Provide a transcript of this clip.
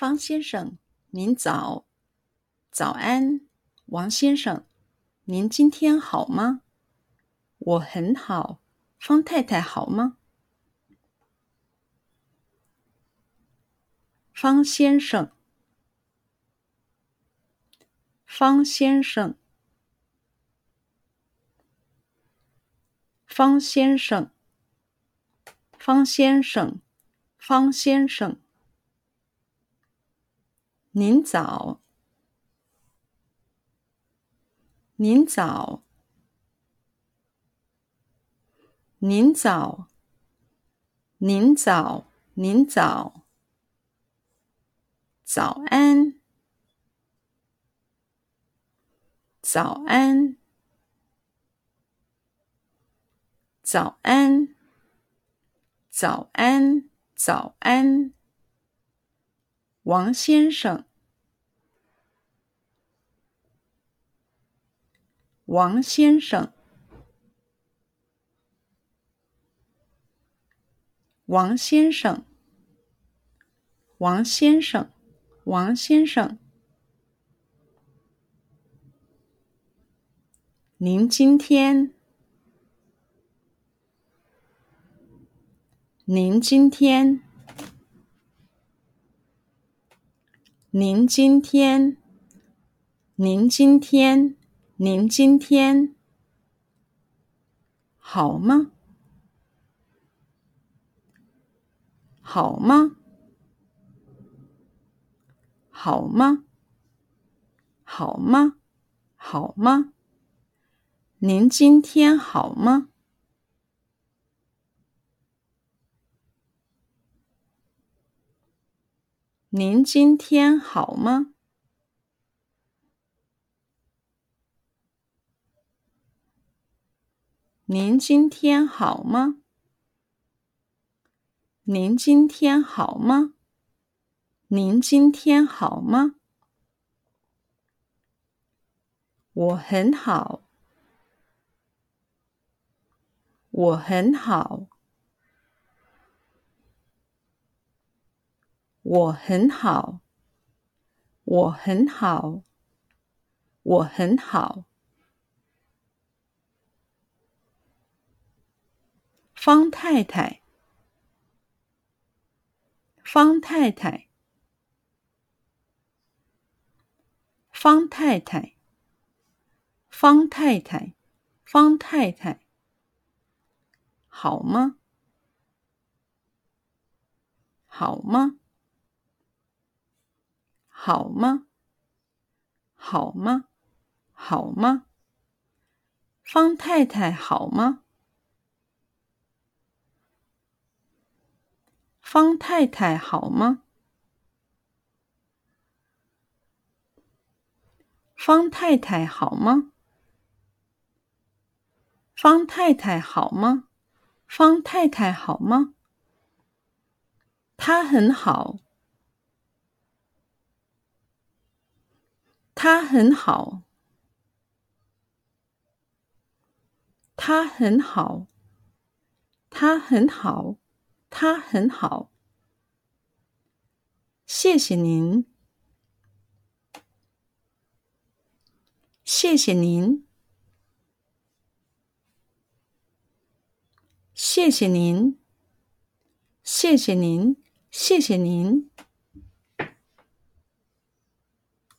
方先生，您早。早安，王先生，您今天好吗？我很好。方太太好吗？方先生，方先生，方先生，方先生，方先生，您早，您早，您早，您早，您早。早安，早安，早安，早安，早安，王先生，王先生，王先生，王先生。王先生，您今天，您今天，您今天，您今天，您今天，好吗？好吗？好吗？好吗？好吗？您今天好吗？您今天好吗？您今天好吗？您今天好吗？您今天好吗？我很好，我很好，我很好，我很好，我很好。方太太，方太太。方太太，方太太，方太太，好吗？好吗？好吗？好吗？好吗？方太太好吗？方太太好吗？方太太好吗？方太太好吗？方太太好吗？她很好，她很好，她很好，她很好，他很好。谢谢您。谢谢您，谢谢您，谢谢您，谢谢您。